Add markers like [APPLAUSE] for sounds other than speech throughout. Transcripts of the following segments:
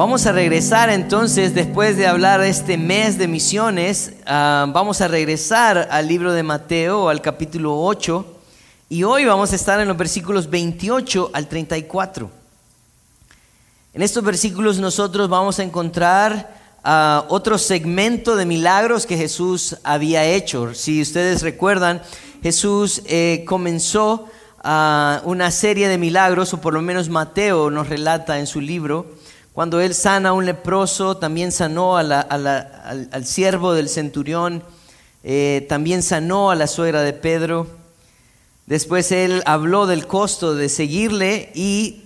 Vamos a regresar entonces, después de hablar este mes de misiones, ah, vamos a regresar al libro de Mateo, al capítulo 8, y hoy vamos a estar en los versículos 28 al 34. En estos versículos nosotros vamos a encontrar ah, otro segmento de milagros que Jesús había hecho. Si ustedes recuerdan, Jesús eh, comenzó ah, una serie de milagros, o por lo menos Mateo nos relata en su libro, cuando él sana a un leproso, también sanó al, siervo del centurión, eh, también sanó a la suegra de Pedro. Después él habló del costo de seguirle y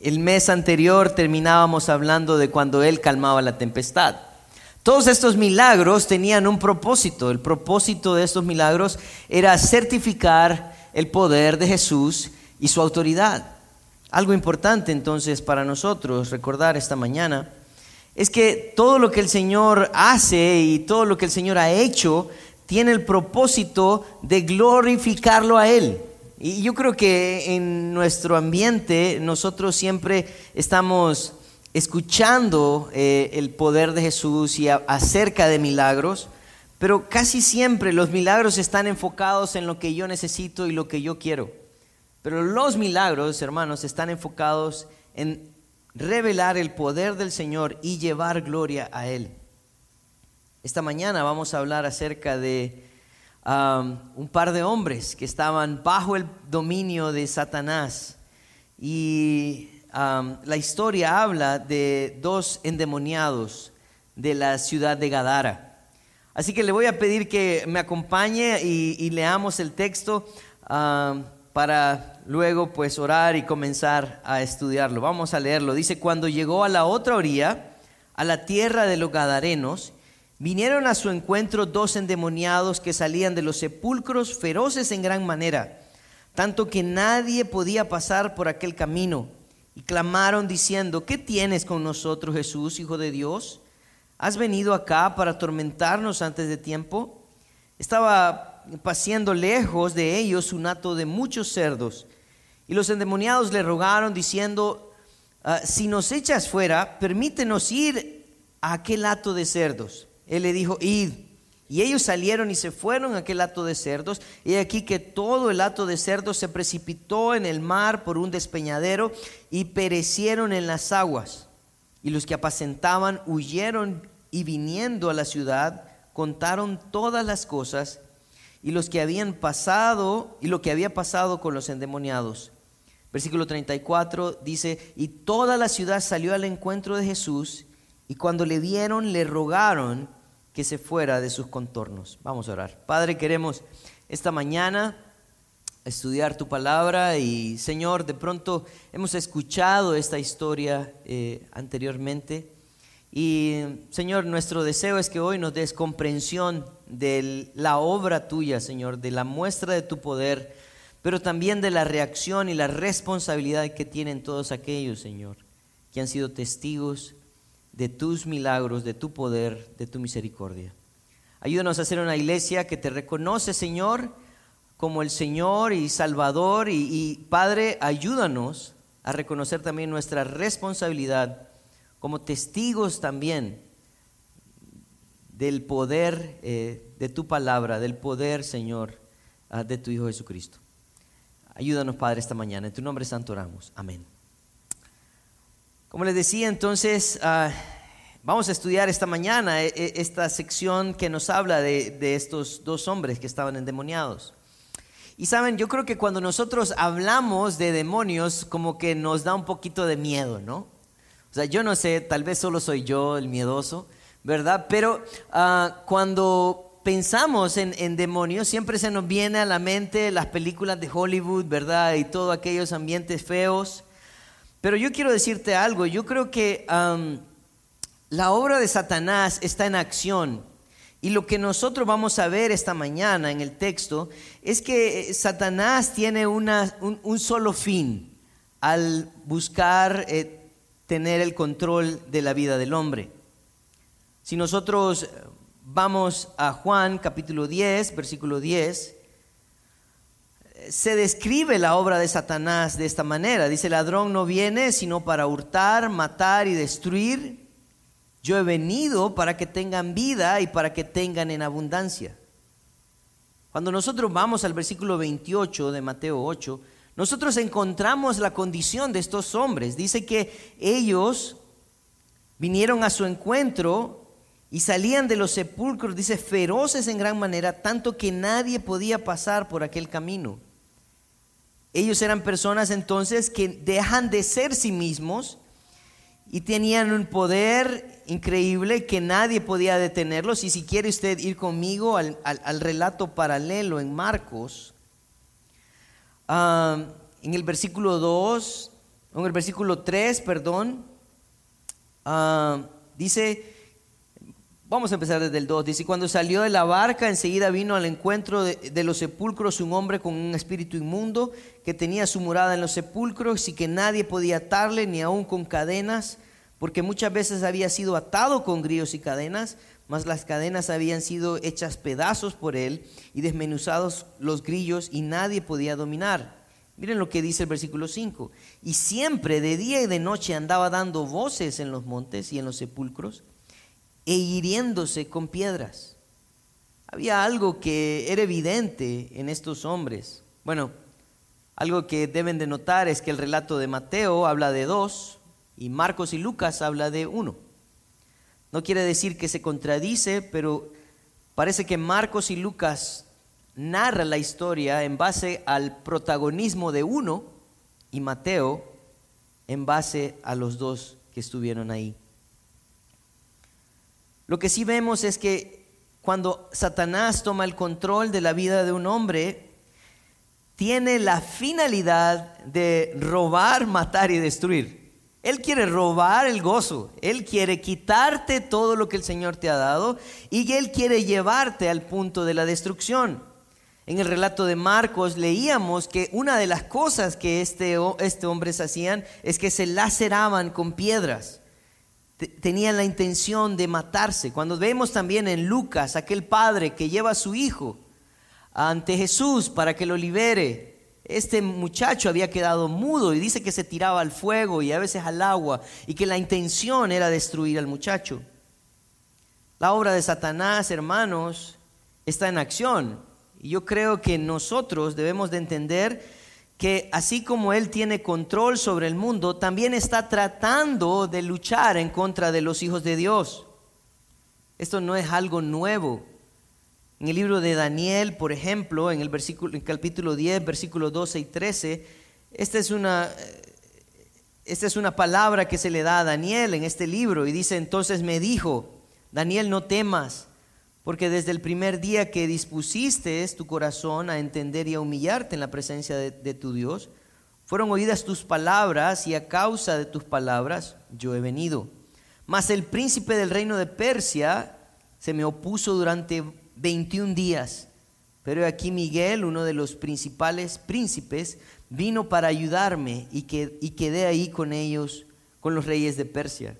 el mes anterior terminábamos hablando de cuando él calmaba la tempestad. Todos estos milagros tenían un propósito. El propósito de estos milagros era certificar el poder de Jesús y su autoridad. Algo importante entonces para nosotros recordar esta mañana es que todo lo que el Señor hace y todo lo que el Señor ha hecho tiene el propósito de glorificarlo a Él. Y yo creo que en nuestro ambiente nosotros siempre estamos escuchando eh, el poder de Jesús y acerca de milagros, pero casi siempre los milagros están enfocados en lo que yo necesito y lo que yo quiero. Pero los milagros, hermanos, están enfocados en revelar el poder del Señor y llevar gloria a Él. Esta mañana vamos a hablar acerca de um, un par de hombres que estaban bajo el dominio de Satanás. Y um, la historia habla de dos endemoniados de la ciudad de Gadara. Así que le voy a pedir que me acompañe y, leamos el texto. Um, para luego pues orar y comenzar a estudiarlo. Vamos a leerlo. Dice, cuando llegó a la otra orilla, a la tierra de los Gadarenos, vinieron a su encuentro dos endemoniados que salían de los sepulcros feroces en gran manera, tanto que nadie podía pasar por aquel camino. Y clamaron diciendo, ¿qué tienes con nosotros Jesús, Hijo de Dios? ¿Has venido acá para atormentarnos antes de tiempo? Estaba paseando lejos de ellos un hato de muchos cerdos. Y los endemoniados le rogaron diciendo, ah, si nos echas fuera, permítenos ir a aquel hato de cerdos. Él le dijo, id. Y ellos salieron y se fueron a aquel hato de cerdos. Y aquí que todo el hato de cerdos se precipitó en el mar por un despeñadero y perecieron en las aguas. Y los que apacentaban huyeron y viniendo a la ciudad contaron todas las cosas y los que habían pasado y lo que había pasado con los endemoniados. Versículo 34 dice, y toda la ciudad salió al encuentro de Jesús y cuando le vieron le rogaron que se fuera de sus contornos. Vamos a orar. Padre, queremos esta mañana estudiar tu palabra y Señor, de pronto hemos escuchado esta historia eh, anteriormente y Señor, nuestro deseo es que hoy nos des comprensión de la obra tuya, Señor, de la muestra de tu poder, pero también de la reacción y la responsabilidad que tienen todos aquellos, Señor, que han sido testigos de tus milagros, de tu poder, de tu misericordia. Ayúdanos a ser una iglesia que te reconoce, Señor, como el Señor y Salvador. Y, y, Padre, ayúdanos a reconocer también nuestra responsabilidad como testigos también del poder eh, de tu palabra, del poder, Señor, ah, de tu Hijo Jesucristo. Ayúdanos, Padre, esta mañana. En tu nombre santo oramos. Amén. Como les decía, entonces, ah, vamos a estudiar esta mañana eh, eh, esta sección que nos habla de, de estos dos hombres que estaban endemoniados. Y saben, yo creo que cuando nosotros hablamos de demonios, como que nos da un poquito de miedo, ¿no? O sea, yo no sé, tal vez solo soy yo el miedoso, ¿verdad? Pero ah, cuando pensamos en, demonios, siempre se nos viene a la mente las películas de Hollywood, ¿verdad? Y todos aquellos ambientes feos. Pero yo quiero decirte algo, yo creo que la obra de Satanás está en acción. Y lo que nosotros vamos a ver esta mañana en el texto es que eh, Satanás tiene una, un, solo fin al buscar eh, tener el control de la vida del hombre. Si nosotros vamos a Juan capítulo 10, versículo 10, se describe la obra de Satanás de esta manera. Dice, ladrón no viene sino para hurtar, matar y destruir. Yo he venido para que tengan vida y para que tengan en abundancia. Cuando nosotros vamos al versículo 28 de Mateo 8, nosotros encontramos la condición de estos hombres. Dice que ellos vinieron a su encuentro y salían de los sepulcros, dice, feroces en gran manera, tanto que nadie podía pasar por aquel camino. Ellos eran personas entonces que dejan de ser sí mismos y tenían un poder increíble que nadie podía detenerlos. Y si quiere usted ir conmigo al, relato paralelo en Marcos, en el versículo 2, en el versículo 3, perdón, dice, vamos a empezar desde el 2, dice, cuando salió de la barca, enseguida vino al encuentro de, de los sepulcros un hombre con un espíritu inmundo que tenía su morada en los sepulcros y que nadie podía atarle, ni aun con cadenas porque muchas veces había sido atado con grillos y cadenas, mas las cadenas habían sido hechas pedazos por él y desmenuzados los grillos y nadie podía dominar. Miren lo que dice el versículo 5. Y siempre de día y de noche andaba dando voces en los montes y en los sepulcros e hiriéndose con piedras. Había algo que era evidente en estos hombres. Bueno, algo que deben de notar es que el relato de Mateo habla de dos, y Marcos y Lucas habla de uno. No quiere decir que se contradice, pero parece que Marcos y Lucas narra la historia en base al protagonismo de uno y Mateo en base a los dos que estuvieron ahí. Lo que sí vemos es que cuando Satanás toma el control de la vida de un hombre, tiene la finalidad de robar, matar y destruir. Él quiere robar el gozo, Él quiere quitarte todo lo que el Señor te ha dado y Él quiere llevarte al punto de la destrucción. En el relato de Marcos leíamos que una de las cosas que este, este hombres hacían es que se laceraban con piedras. Tenían la intención de matarse. Cuando vemos también en Lucas aquel padre que lleva a su hijo ante Jesús para que lo libere, este muchacho había quedado mudo y dice que se tiraba al fuego y a veces al agua y que la intención era destruir al muchacho. La obra de Satanás, hermanos, está en acción. Y yo creo que nosotros debemos de entender que así como Él tiene control sobre el mundo, también está tratando de luchar en contra de los hijos de Dios. Esto no es algo nuevo. En el libro de Daniel, por ejemplo, en el, capítulo 10, versículos 12 y 13, esta es, una, esta es una palabra que se le da a Daniel en este libro y dice, entonces me dijo, Daniel, no temas, porque desde el primer día que dispusiste tu corazón a entender y a humillarte en la presencia de tu Dios, fueron oídas tus palabras y a causa de tus palabras yo he venido. Mas el príncipe del reino de Persia se me opuso durante 21 días. Pero aquí Miguel, uno de los principales príncipes, vino para ayudarme y, que, y quedé ahí con ellos, con los reyes de Persia.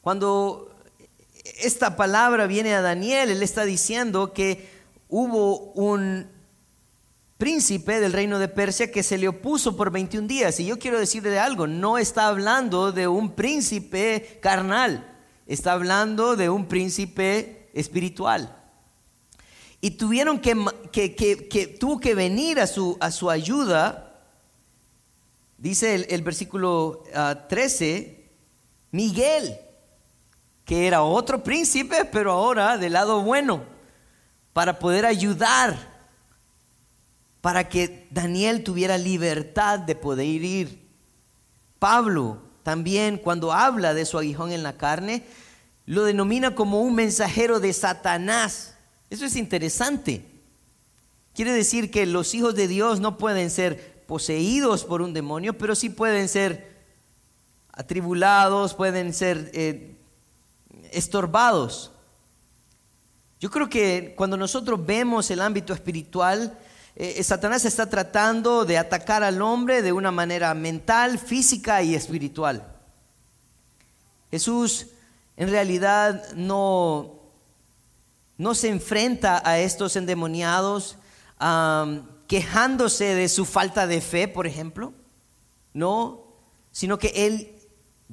Cuando esta palabra viene a Daniel, él está diciendo que hubo un príncipe del reino de Persia que se le opuso por 21 días. Y yo quiero decirle algo, no está hablando de un príncipe carnal, está hablando de un príncipe espiritual y tuvieron que, que, tuvo que venir a su, a su ayuda, dice el, versículo 13, ah, Miguel, que era otro príncipe, pero ahora del lado bueno, para poder ayudar, para que Daniel tuviera libertad de poder ir. Pablo también cuando habla de su aguijón en la carne, lo denomina como un mensajero de Satanás eso es interesante. Quiere decir que los hijos de Dios no pueden ser poseídos por un demonio, pero sí pueden ser atribulados, pueden ser eh, estorbados. Yo creo que cuando nosotros vemos el ámbito espiritual, eh, eh, Satanás está tratando de atacar al hombre de una manera mental, física y espiritual. Jesús en realidad no, no se enfrenta a estos endemoniados quejándose de su falta de fe, por ejemplo. No, sino que Él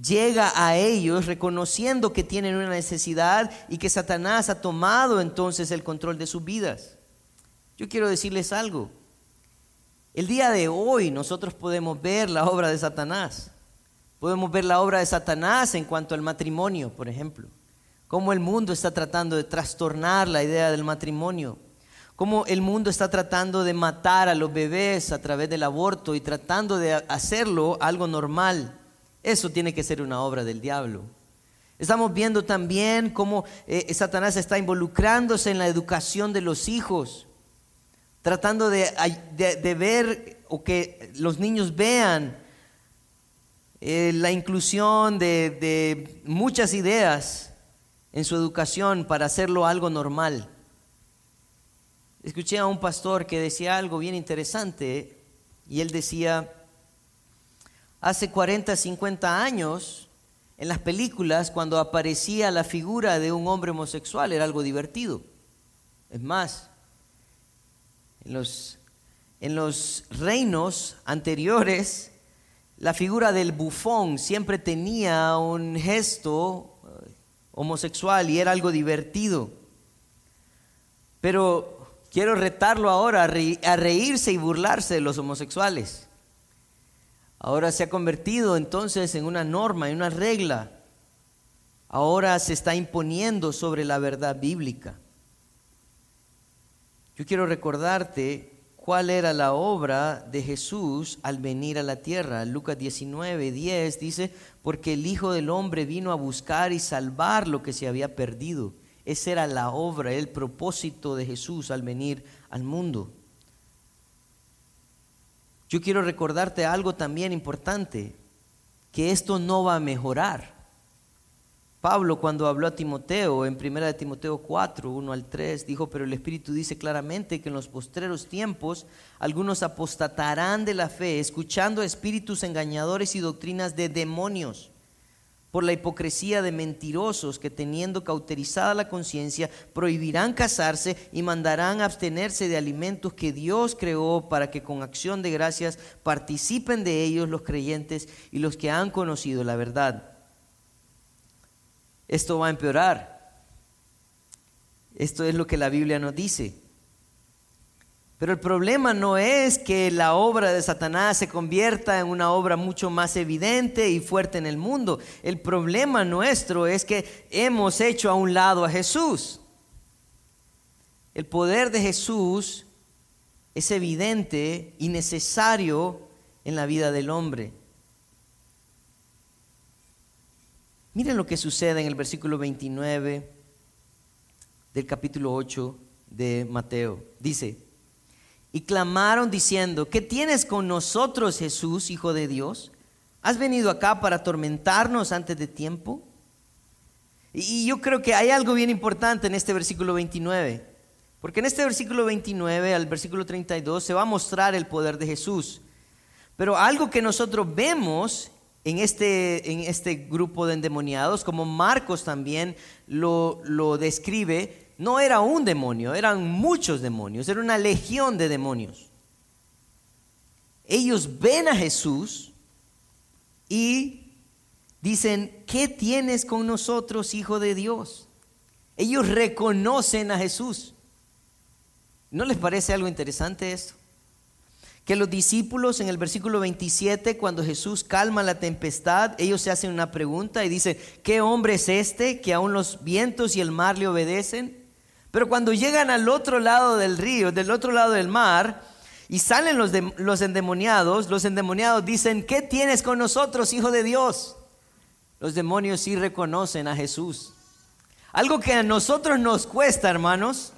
llega a ellos reconociendo que tienen una necesidad y que Satanás ha tomado entonces el control de sus vidas. Yo quiero decirles algo. El día de hoy nosotros podemos ver la obra de Satanás. Podemos ver la obra de Satanás en cuanto al matrimonio, por ejemplo. Cómo el mundo está tratando de trastornar la idea del matrimonio. Cómo el mundo está tratando de matar a los bebés a través del aborto y tratando de hacerlo algo normal. Eso tiene que ser una obra del diablo. Estamos viendo también cómo eh, Satanás está involucrándose en la educación de los hijos, tratando de, ver o que los niños vean eh, la inclusión de muchas ideas en su educación para hacerlo algo normal. Escuché a un pastor que decía algo bien interesante y él decía, hace 40, 50 años, en las películas, cuando aparecía la figura de un hombre homosexual, era algo divertido. Es más, en los, en los reinos anteriores, la figura del bufón siempre tenía un gesto homosexual y era algo divertido. Pero quiero retarlo ahora a reírse y burlarse de los homosexuales. Ahora se ha convertido entonces en una norma, en una regla. Ahora se está imponiendo sobre la verdad bíblica. Yo quiero recordarte cuál era la obra de Jesús al venir a la tierra. Lucas 19, 10 dice, porque el Hijo del Hombre vino a buscar y salvar lo que se había perdido. Esa era la obra, el propósito de Jesús al venir al mundo. Yo quiero recordarte algo también importante, que esto no va a mejorar. Pablo cuando habló a Timoteo en 1 Timoteo 4, 1 al 3, dijo, pero el Espíritu dice claramente que en los postreros tiempos algunos apostatarán de la fe, escuchando espíritus engañadores y doctrinas de demonios por la hipocresía de mentirosos que teniendo cauterizada la conciencia prohibirán casarse y mandarán abstenerse de alimentos que Dios creó para que con acción de gracias participen de ellos los creyentes y los que han conocido la verdad. Esto va a empeorar. Esto es lo que la Biblia nos dice. Pero el problema no es que la obra de Satanás se convierta en una obra mucho más evidente y fuerte en el mundo. El problema nuestro es que hemos hecho a un lado a Jesús. El poder de Jesús es evidente y necesario en la vida del hombre. Miren lo que sucede en el versículo 29 del capítulo 8 de Mateo. Dice, y clamaron diciendo, ¿qué tienes con nosotros Jesús, Hijo de Dios? ¿Has venido acá para atormentarnos antes de tiempo? Y yo creo que hay algo bien importante en este versículo 29, porque en este versículo 29 al versículo 32 se va a mostrar el poder de Jesús. Pero algo que nosotros vemos en este, en este grupo de endemoniados, como Marcos también lo, lo describe, no era un demonio, eran muchos demonios, era una legión de demonios. Ellos ven a Jesús y dicen, ¿qué tienes con nosotros, Hijo de Dios? Ellos reconocen a Jesús. ¿No les parece algo interesante esto? Que los discípulos en el versículo 27, cuando Jesús calma la tempestad, ellos se hacen una pregunta y dicen, ¿qué hombre es este que aún los vientos y el mar le obedecen? Pero cuando llegan al otro lado del río, del otro lado del mar, y salen los, los endemoniados, los endemoniados dicen, ¿qué tienes con nosotros, Hijo de Dios? Los demonios sí reconocen a Jesús. Algo que a nosotros nos cuesta, hermanos,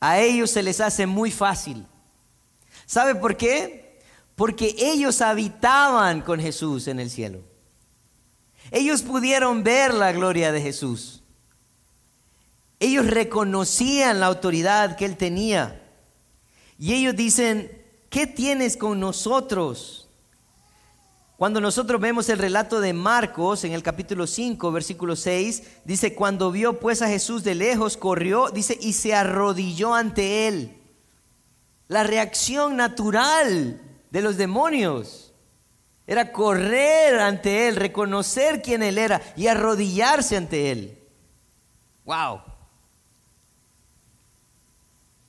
a ellos se les hace muy fácil. ¿Sabe por qué? Porque ellos habitaban con Jesús en el cielo. Ellos pudieron ver la gloria de Jesús. Ellos reconocían la autoridad que él tenía. Y ellos dicen, ¿qué tienes con nosotros? Cuando nosotros vemos el relato de Marcos en el capítulo 5, versículo 6, dice, cuando vio pues a Jesús de lejos, corrió, dice, y se arrodilló ante él. La reacción natural de los demonios era correr ante Él, reconocer quién Él era y arrodillarse ante Él. ¡Wow!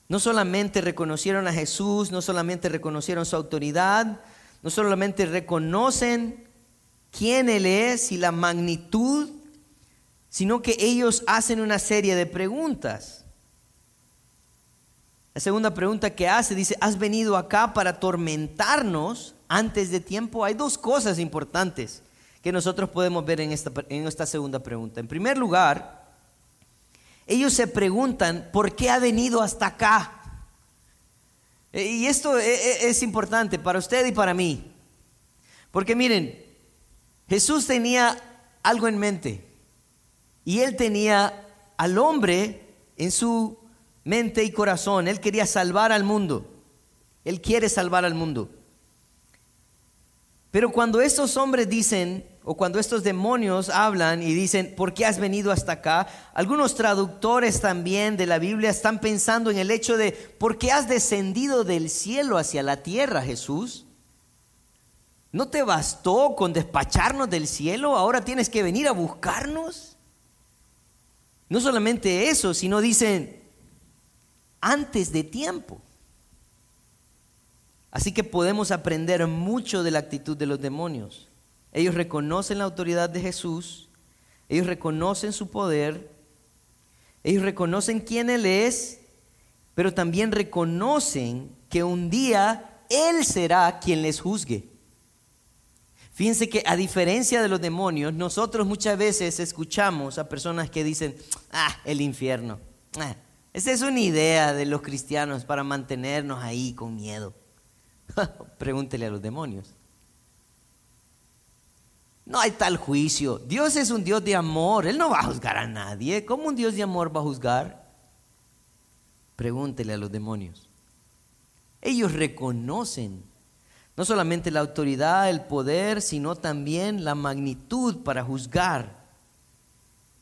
No solamente reconocieron a Jesús, no solamente reconocieron su autoridad, no solamente reconocen quién Él es y la magnitud, sino que ellos hacen una serie de preguntas. La segunda pregunta que hace dice, ¿has venido acá para atormentarnos antes de tiempo? Hay dos cosas importantes que nosotros podemos ver en esta, en esta segunda pregunta. En primer lugar, ellos se preguntan, ¿por qué ha venido hasta acá? Eh, y esto e, e, es importante para usted y para mí. Porque miren, Jesús tenía algo en mente. Y él tenía al hombre en su mente y corazón. Él quería salvar al mundo. Él quiere salvar al mundo. Pero cuando estos hombres dicen, o cuando estos demonios hablan y dicen, ¿por qué has venido hasta acá? Algunos traductores también de la Biblia están pensando en el hecho de, ¿por qué has descendido del cielo hacia la tierra, Jesús? ¿No te bastó con despacharnos del cielo? ¿Ahora tienes que venir a buscarnos? No solamente eso, sino dicen, antes de tiempo. Así que podemos aprender mucho de la actitud de los demonios. Ellos reconocen la autoridad de Jesús, ellos reconocen su poder, ellos reconocen quién Él es, pero también reconocen que un día Él será quien les juzgue. Fíjense que a diferencia de los demonios, nosotros muchas veces escuchamos a personas que dicen, ah, el infierno. Ah, esa es una idea de los cristianos para mantenernos ahí con miedo. [LAUGHS] Pregúntele a los demonios. No hay tal juicio. Dios es un Dios de amor. Él no va a juzgar a nadie. ¿Cómo un Dios de amor va a juzgar? Pregúntele a los demonios. Ellos reconocen no solamente la autoridad, el poder, sino también la magnitud para juzgar.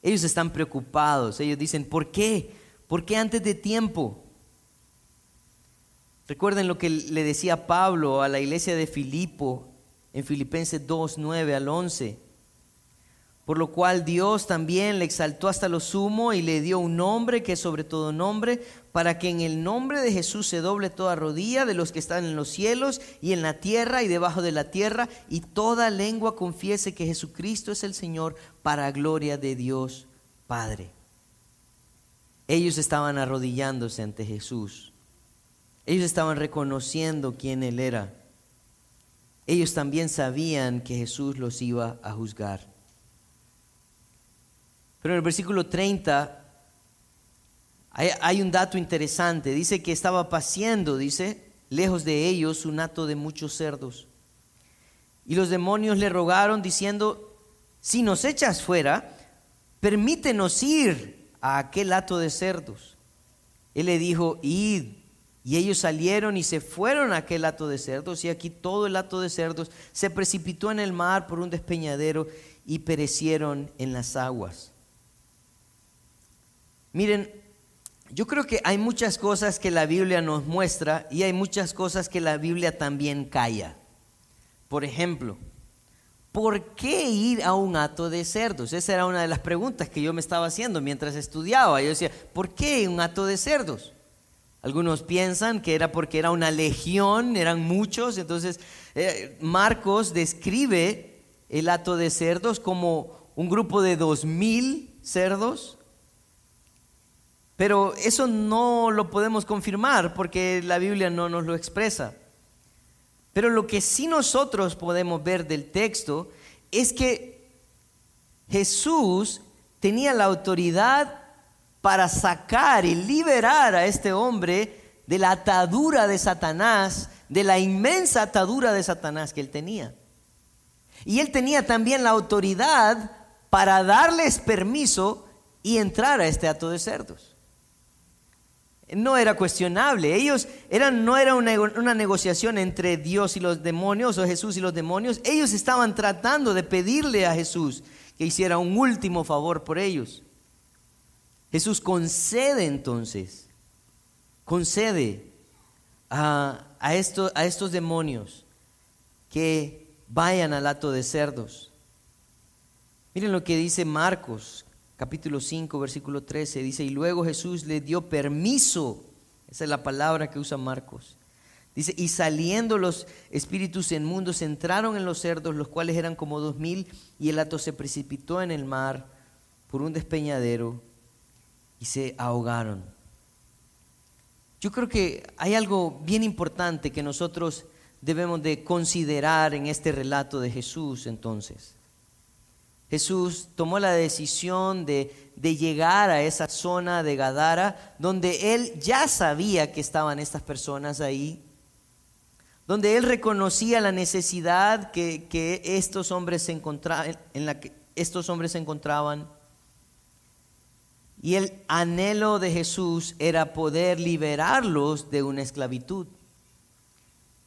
Ellos están preocupados. Ellos dicen, ¿por qué? ¿Por qué antes de tiempo? Recuerden lo que le decía Pablo a la iglesia de Filipo en Filipenses 2, 9 al 11. Por lo cual Dios también le exaltó hasta lo sumo y le dio un nombre que es sobre todo nombre, para que en el nombre de Jesús se doble toda rodilla de los que están en los cielos y en la tierra y debajo de la tierra, y toda lengua confiese que Jesucristo es el Señor para gloria de Dios Padre. Ellos estaban arrodillándose ante Jesús. Ellos estaban reconociendo quién Él era. Ellos también sabían que Jesús los iba a juzgar. Pero en el versículo 30 hay, un dato interesante. Dice que estaba paciendo, dice, lejos de ellos un hato de muchos cerdos. Y los demonios le rogaron diciendo, si nos echas fuera, permítenos ir a aquel hato de cerdos. Él le dijo, id. Y ellos salieron y se fueron a aquel hato de cerdos, y aquí todo el hato de cerdos se precipitó en el mar por un despeñadero y perecieron en las aguas. Miren, yo creo que hay muchas cosas que la Biblia nos muestra y hay muchas cosas que la Biblia también calla. Por ejemplo, ¿por qué ir a un hato de cerdos? Esa era una de las preguntas que yo me estaba haciendo mientras estudiaba. Yo decía, ¿por qué un hato de cerdos? Algunos piensan que era porque era una legión, eran muchos. Entonces, eh, Marcos describe el hato de cerdos como un grupo de dos mil cerdos. Pero eso no lo podemos confirmar porque la Biblia no nos lo expresa. Pero lo que sí nosotros podemos ver del texto es que Jesús tenía la autoridad para sacar y liberar a este hombre de la atadura de Satanás, de la inmensa atadura de Satanás que él tenía. Y él tenía también la autoridad para darles permiso y entrar a este hato de cerdos. No era cuestionable. Ellos eran, no era una, una, negociación entre Dios y los demonios o Jesús y los demonios. Ellos estaban tratando de pedirle a Jesús que hiciera un último favor por ellos. Jesús concede entonces, concede a, a, a estos demonios que vayan al hato de cerdos. Miren lo que dice Marcos, capítulo 5, versículo 13. Dice, y luego Jesús le dio permiso. Esa es la palabra que usa Marcos. Dice, y saliendo los espíritus inmundos entraron en los cerdos, los cuales eran como dos mil, y el hato se precipitó en el mar por un despeñadero y se ahogaron. Yo creo que hay algo bien importante que nosotros debemos de considerar en este relato de Jesús entonces. Jesús tomó la decisión de, llegar a esa zona de Gadara, donde él ya sabía que estaban estas personas ahí, donde él reconocía la necesidad que, estos hombres se en la que estos hombres se encontraban. Y el anhelo de Jesús era poder liberarlos de una esclavitud.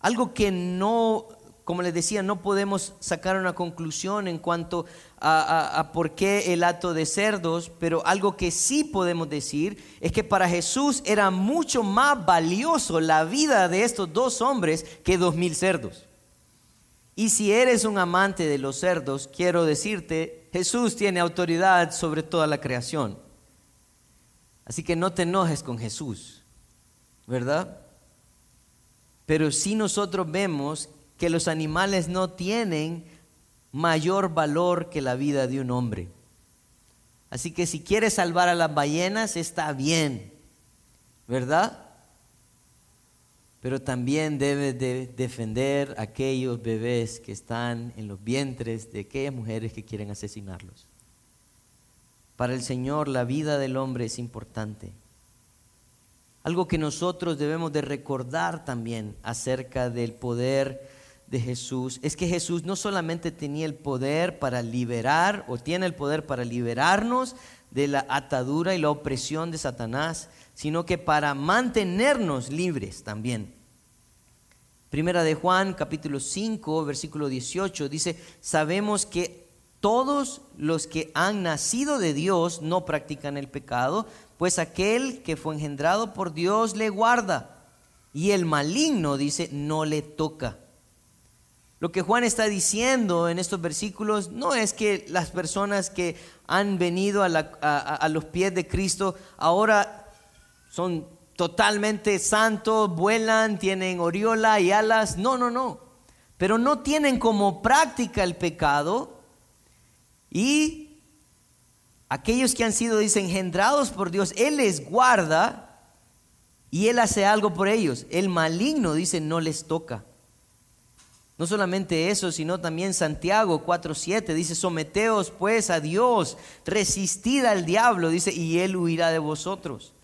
Algo que no como les decía, no podemos sacar una conclusión en cuanto a, por qué el hato de cerdos, pero algo que sí podemos decir es que para Jesús era mucho más valioso la vida de estos dos hombres que dos mil cerdos. Y si eres un amante de los cerdos, quiero decirte, Jesús tiene autoridad sobre toda la creación. Así que no te enojes con Jesús, ¿verdad? Pero si nosotros vemos que los animales no tienen mayor valor que la vida de un hombre. Así que si quieres salvar a las ballenas, está bien, ¿verdad? Pero también debes de defender a aquellos bebés que están en los vientres de aquellas mujeres que quieren asesinarlos. Para el Señor la vida del hombre es importante. Algo que nosotros debemos de recordar también acerca del poder de Jesús es que Jesús no solamente tenía el poder para liberar o tiene el poder para liberarnos de la atadura y la opresión de Satanás, sino que para mantenernos libres también. Primera de Juan, capítulo 5, versículo 18, dice, sabemos que todos los que han nacido de Dios no practican el pecado, pues aquel que fue engendrado por Dios le guarda, y el maligno, dice, no le toca. Lo que Juan está diciendo en estos versículos no es que las personas que han venido a, los pies de Cristo ahora son totalmente santos, vuelan, tienen oriola y alas. No, no, no. Pero no tienen como práctica el pecado y aquellos que han sido, dice, engendrados por Dios, Él les guarda y Él hace algo por ellos. El maligno, dice, no les toca. No solamente eso, sino también Santiago 4.7 dice, someteos pues a Dios, resistid al diablo, dice, y él huirá de vosotros.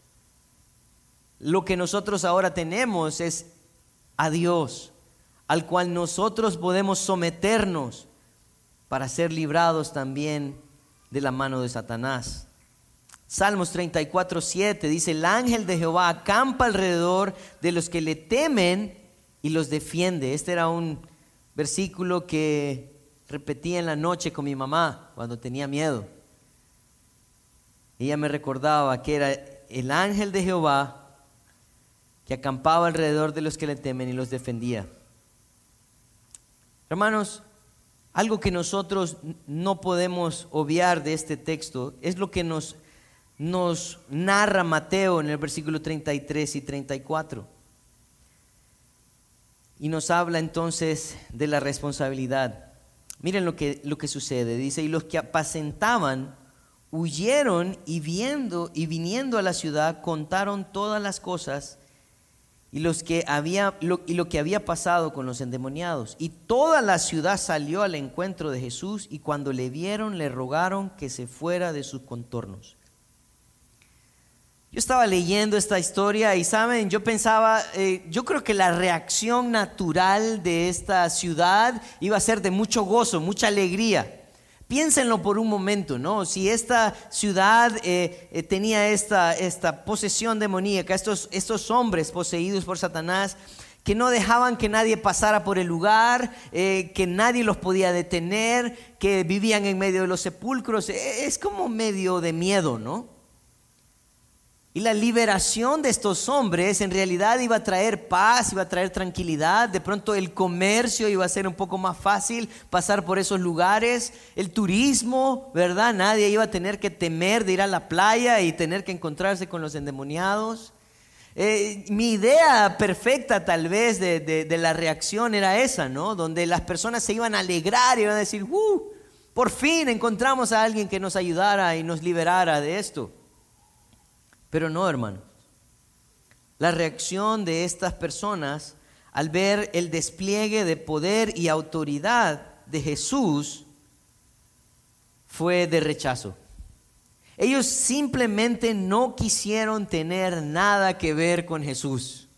Lo que nosotros ahora tenemos es a Dios, al cual nosotros podemos someternos para ser librados también de la mano de Satanás. Salmos 34.7 dice, el ángel de Jehová acampa alrededor de los que le temen y los defiende. Este era un versículo que repetía en la noche con mi mamá cuando tenía miedo. Ella me recordaba que era el ángel de Jehová que acampaba alrededor de los que le temen y los defendía. Hermanos, algo que nosotros no podemos obviar de este texto es lo que nos, nos narra Mateo en el versículo 33 y 34. Y nos habla entonces de la responsabilidad. Miren lo que, lo que sucede. Dice, y los que apacentaban huyeron y viendo y viniendo a la ciudad contaron todas las cosas y, los que había, lo, y lo que había pasado con los endemoniados. Y toda la ciudad salió al encuentro de Jesús y cuando le vieron le rogaron que se fuera de sus contornos. Yo estaba leyendo esta historia y saben, yo pensaba, eh, yo creo que la reacción natural de esta ciudad iba a ser de mucho gozo, mucha alegría. Piénsenlo por un momento, ¿no? Si esta ciudad eh, eh, tenía esta, esta posesión demoníaca, estos, estos hombres poseídos por Satanás, que no dejaban que nadie pasara por el lugar, que nadie los podía detener, que vivían en medio de los sepulcros, es como medio de miedo, ¿no? Y la liberación de estos hombres en realidad iba a traer paz, iba a traer tranquilidad. De pronto el comercio iba a ser un poco más fácil pasar por esos lugares. El turismo, ¿verdad? Nadie iba a tener que temer de ir a la playa y tener que encontrarse con los endemoniados. Eh, mi idea perfecta tal vez de, la reacción era esa, ¿no? Donde las personas se iban a alegrar y iban a decir, ¡uh! Por fin encontramos a alguien que nos ayudara y nos liberara de esto. Pero no, hermano. La reacción de estas personas al ver el despliegue de poder y autoridad de Jesús fue de rechazo. Ellos simplemente no quisieron tener nada que ver con Jesús.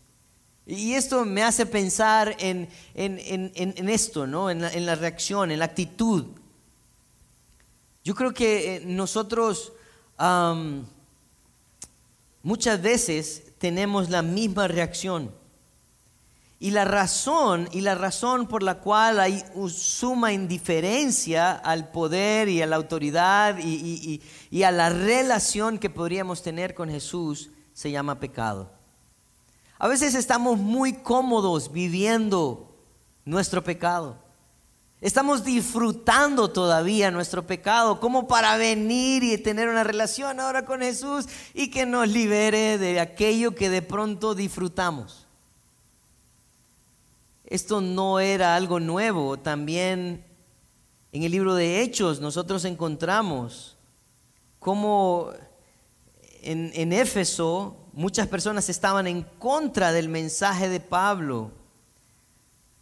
Y esto me hace pensar en, esto, ¿no? En la, reacción, en la actitud. Yo creo que eh, nosotros muchas veces tenemos la misma reacción. Y la razón, y la razón por la cual hay suma indiferencia al poder y a la autoridad y, y a la relación que podríamos tener con Jesús se llama pecado. A veces estamos muy cómodos viviendo nuestro pecado. Estamos disfrutando todavía nuestro pecado como para venir y tener una relación ahora con Jesús y que nos libere de aquello que de pronto disfrutamos. Esto no era algo nuevo. También en el libro de Hechos nosotros encontramos cómo en, Éfeso muchas personas estaban en contra del mensaje de Pablo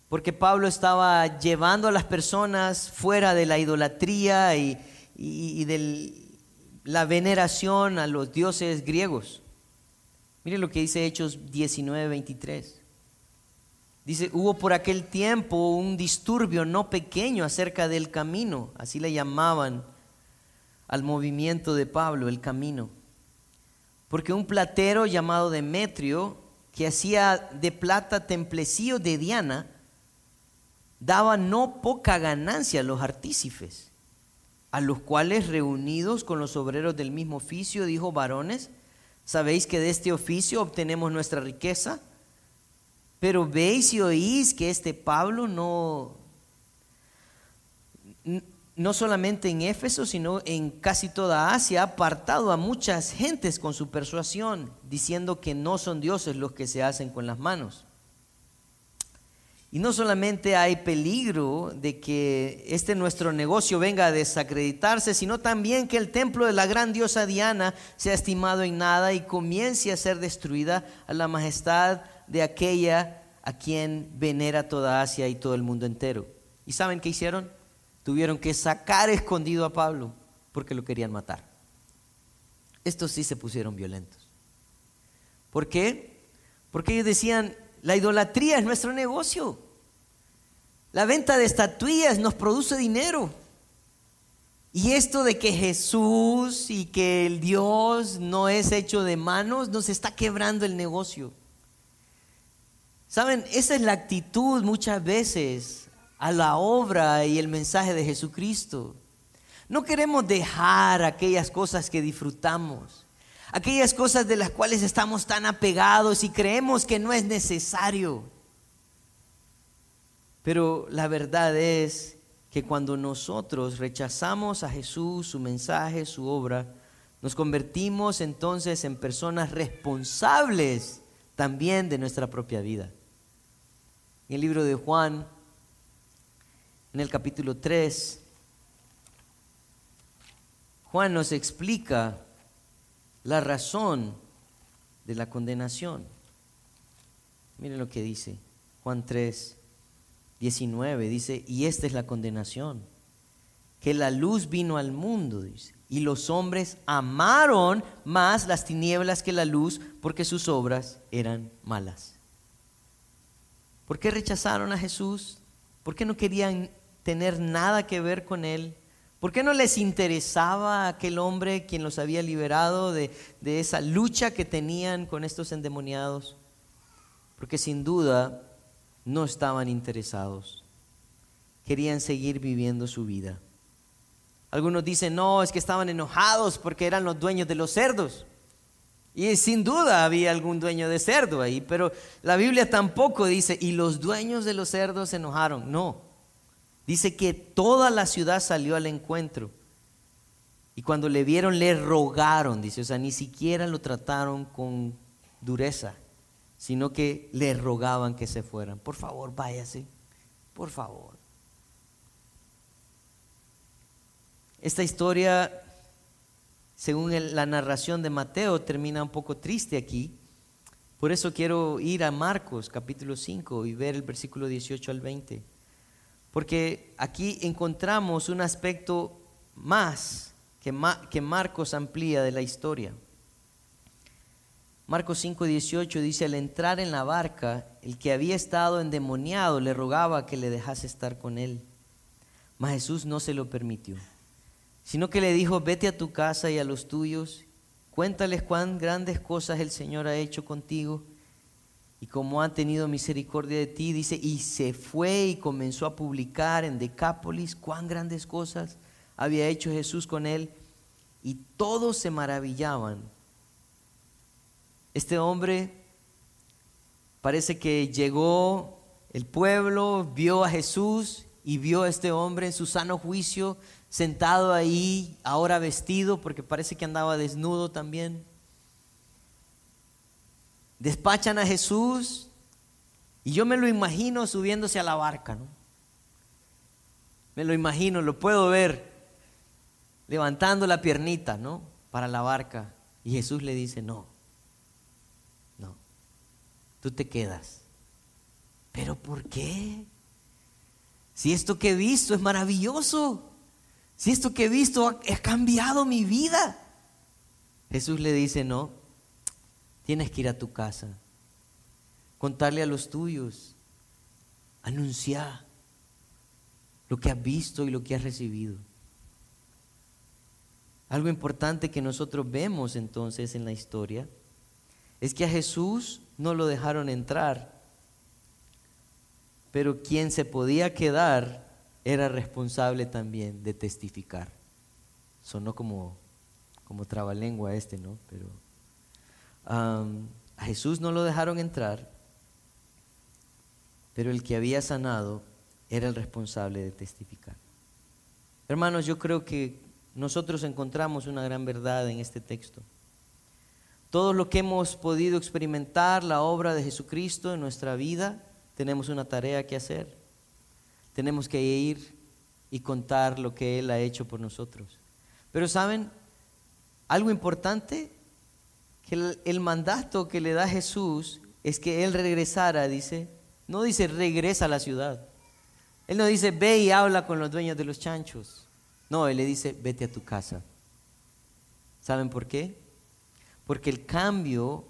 porque Pablo estaba llevando a las personas fuera de la idolatría y, de la veneración a los dioses griegos. Mire lo que dice Hechos 19, 23. Dice, hubo por aquel tiempo un disturbio no pequeño acerca del camino, así le llamaban al movimiento de Pablo, el camino. Porque un platero llamado Demetrio, que hacía de plata templecillo de Diana, daba no poca ganancia a los artífices, a los cuales reunidos con los obreros del mismo oficio, dijo, varones, ¿sabéis que de este oficio obtenemos nuestra riqueza? Pero veis y oís que este Pablo no, no solamente en Éfeso, sino en casi toda Asia, ha apartado a muchas gentes con su persuasión, diciendo que no son dioses los que se hacen con las manos. Y no solamente hay peligro de que este nuestro negocio venga a desacreditarse, sino también que el templo de la gran diosa Diana sea estimado en nada y comience a ser destruida a la majestad de aquella a quien venera toda Asia y todo el mundo entero. ¿Y saben qué hicieron? Tuvieron que sacar escondido a Pablo porque lo querían matar. Estos sí se pusieron violentos. ¿Por qué? Porque ellos decían, la idolatría es nuestro negocio. La venta de estatuillas nos produce dinero. Y esto de que Jesús y que el Dios no es hecho de manos nos está quebrando el negocio. Saben, esa es la actitud muchas veces a la obra y el mensaje de Jesucristo. No queremos dejar aquellas cosas que disfrutamos aquellas cosas de las cuales estamos tan apegados y creemos que no es necesario. Pero la verdad es que cuando nosotros rechazamos a Jesús, su mensaje, su obra, nos convertimos entonces en personas responsables también de nuestra propia vida. En el libro de Juan, en el capítulo 3, Juan nos explica la razón de la condenación. Miren lo que dice Juan 3, 19. Dice, y esta es la condenación, que la luz vino al mundo, dice, y los hombres amaron más las tinieblas que la luz porque sus obras eran malas. ¿Por qué rechazaron a Jesús? ¿Por qué no querían tener nada que ver con Él? ¿Por qué no les interesaba aquel hombre quien los había liberado de, de, esa lucha que tenían con estos endemoniados? Porque sin duda no estaban interesados. Querían seguir viviendo su vida. Algunos dicen, no, es que estaban enojados porque eran los dueños de los cerdos. Y sin duda había algún dueño de cerdo ahí, pero la Biblia tampoco dice, y los dueños de los cerdos se enojaron. No, dice que toda la ciudad salió al encuentro. Y cuando le vieron, le rogaron, dice, o sea, ni siquiera lo trataron con dureza, sino que le rogaban que se fueran. Por favor, váyase, por favor. Esta historia según la narración de Mateo, termina un poco triste aquí. Por eso quiero ir a Marcos capítulo 5 y ver el versículo 18 al 20. Porque aquí encontramos un aspecto más que, Marcos amplía de la historia. Marcos 5, 18 dice, al entrar en la barca, el que había estado endemoniado le rogaba que le dejase estar con él. Mas Jesús no se lo permitió sino que le dijo, vete a tu casa y a los tuyos, cuéntales cuán grandes cosas el Señor ha hecho contigo y cómo ha tenido misericordia de ti. Dice, y se fue y comenzó a publicar en Decápolis cuán grandes cosas había hecho Jesús con él y todos se maravillaban. Este hombre parece que llegó el pueblo, vio a Jesús y vio a este hombre en su sano juicio sentado ahí, ahora vestido, porque parece que andaba desnudo también. Despachan a Jesús y yo me lo imagino subiéndose a la barca, ¿no? Me lo imagino, lo puedo ver levantando la piernita, ¿no? Para la barca. Y Jesús le dice, no, tú te quedas. ¿Pero por qué? Si esto que he visto es maravilloso. Si esto que he visto ha, cambiado mi vida. Jesús le dice, no, tienes que ir a tu casa, contarle a los tuyos, anunciar lo que has visto y lo que has recibido. Algo importante que nosotros vemos entonces en la historia es que a Jesús no lo dejaron entrar, pero quien se podía quedar era responsable también de testificar. Sonó como, como trabalengua este, ¿no? Pero a Jesús no lo dejaron entrar, pero el que había sanado era el responsable de testificar. Hermanos, yo creo que nosotros encontramos una gran verdad en este texto. Todo lo que hemos podido experimentar, la obra de Jesucristo en nuestra vida, tenemos una tarea que hacer tenemos que ir y contar lo que Él ha hecho por nosotros. Pero saben, algo importante, que el, mandato que le da Jesús es que Él regresara, dice, no dice regresa a la ciudad. Él no dice ve y habla con los dueños de los chanchos. No, Él le dice vete a tu casa. ¿Saben por qué? Porque el cambio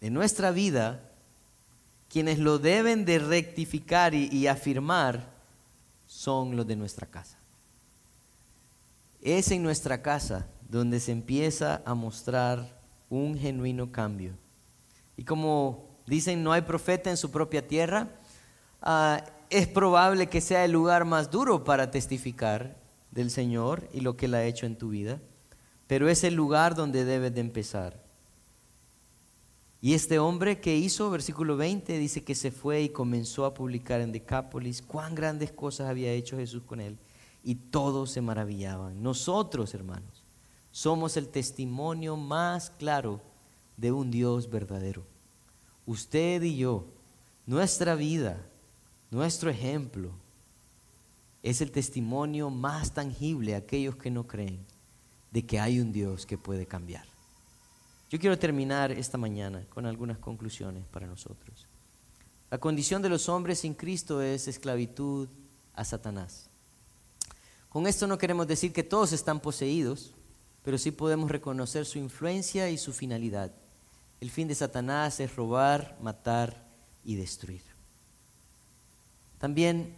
de nuestra vida quienes lo deben de rectificar y, afirmar son los de nuestra casa. Es en nuestra casa donde se empieza a mostrar un genuino cambio. Y como dicen, no hay profeta en su propia tierra, ah, es probable que sea el lugar más duro para testificar del Señor y lo que Él ha hecho en tu vida, pero es el lugar donde debes de empezar. Y este hombre que hizo, versículo 20, dice que se fue y comenzó a publicar en Decápolis cuán grandes cosas había hecho Jesús con él. Y todos se maravillaban. Nosotros, hermanos, somos el testimonio más claro de un Dios verdadero. Usted y yo, nuestra vida, nuestro ejemplo, es el testimonio más tangible a aquellos que no creen de que hay un Dios que puede cambiar. Yo quiero terminar esta mañana con algunas conclusiones para nosotros. La condición de los hombres sin Cristo es esclavitud a Satanás. Con esto no queremos decir que todos están poseídos, pero sí podemos reconocer su influencia y su finalidad. El fin de Satanás es robar, matar y destruir. También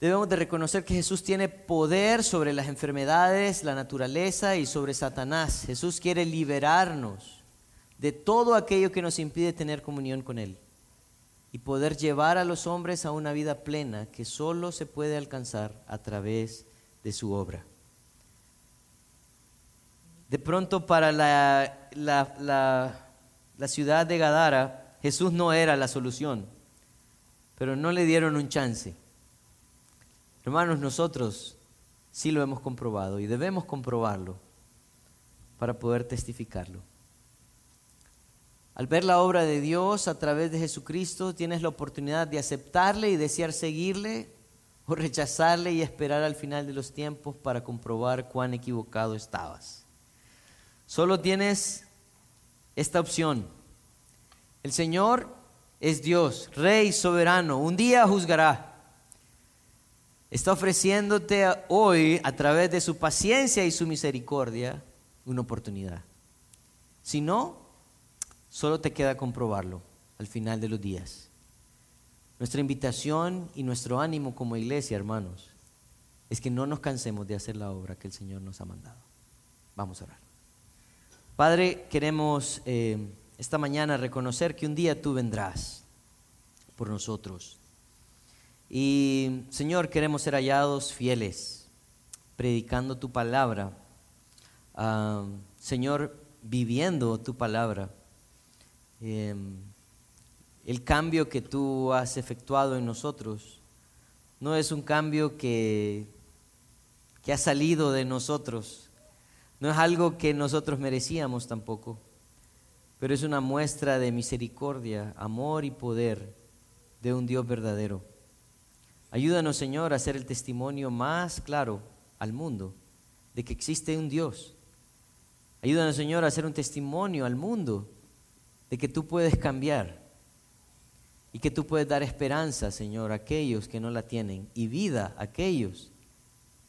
Debemos de reconocer que Jesús tiene poder sobre las enfermedades, la naturaleza y sobre Satanás. Jesús quiere liberarnos de todo aquello que nos impide tener comunión con Él y poder llevar a los hombres a una vida plena que solo se puede alcanzar a través de su obra. De pronto para la, la, la ciudad de Gadara, Jesús no era la solución, pero no le dieron un chance. Hermanos, nosotros sí lo hemos comprobado y debemos comprobarlo para poder testificarlo. Al ver la obra de Dios a través de Jesucristo, tienes la oportunidad de aceptarle y desear seguirle o rechazarle y esperar al final de los tiempos para comprobar cuán equivocado estabas. Solo tienes esta opción. El Señor es Dios, Rey soberano, un día juzgará. Está ofreciéndote hoy, a través de su paciencia y su misericordia, una oportunidad. Si no, Solo te queda comprobarlo al final de los días. Nuestra invitación y nuestro ánimo como iglesia, hermanos, es que no nos cansemos de hacer la obra que el Señor nos ha mandado. Vamos a orar. Padre, queremos eh, esta mañana reconocer que un día tú vendrás por nosotros. Y Señor, queremos ser hallados fieles, predicando tu palabra. Ah, Señor, viviendo tu palabra Em, el cambio que tú has efectuado en nosotros no es un cambio que, que ha salido de nosotros, no es algo que nosotros merecíamos tampoco, pero es una muestra de misericordia, amor y poder de un Dios verdadero. Ayúdanos, Señor, a ser el testimonio más claro al mundo de que existe un Dios. Ayúdanos, Señor, a ser un testimonio al mundo de que tú puedes cambiar y que tú puedes dar esperanza, Señor, a aquellos que no la tienen y vida a aquellos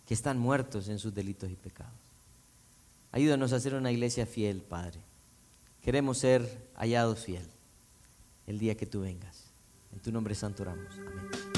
que están muertos en sus delitos y pecados. Ayúdanos a ser una iglesia fiel, Padre. Queremos ser hallados fiel el día que tú vengas. En tu nombre santo oramos. Amén.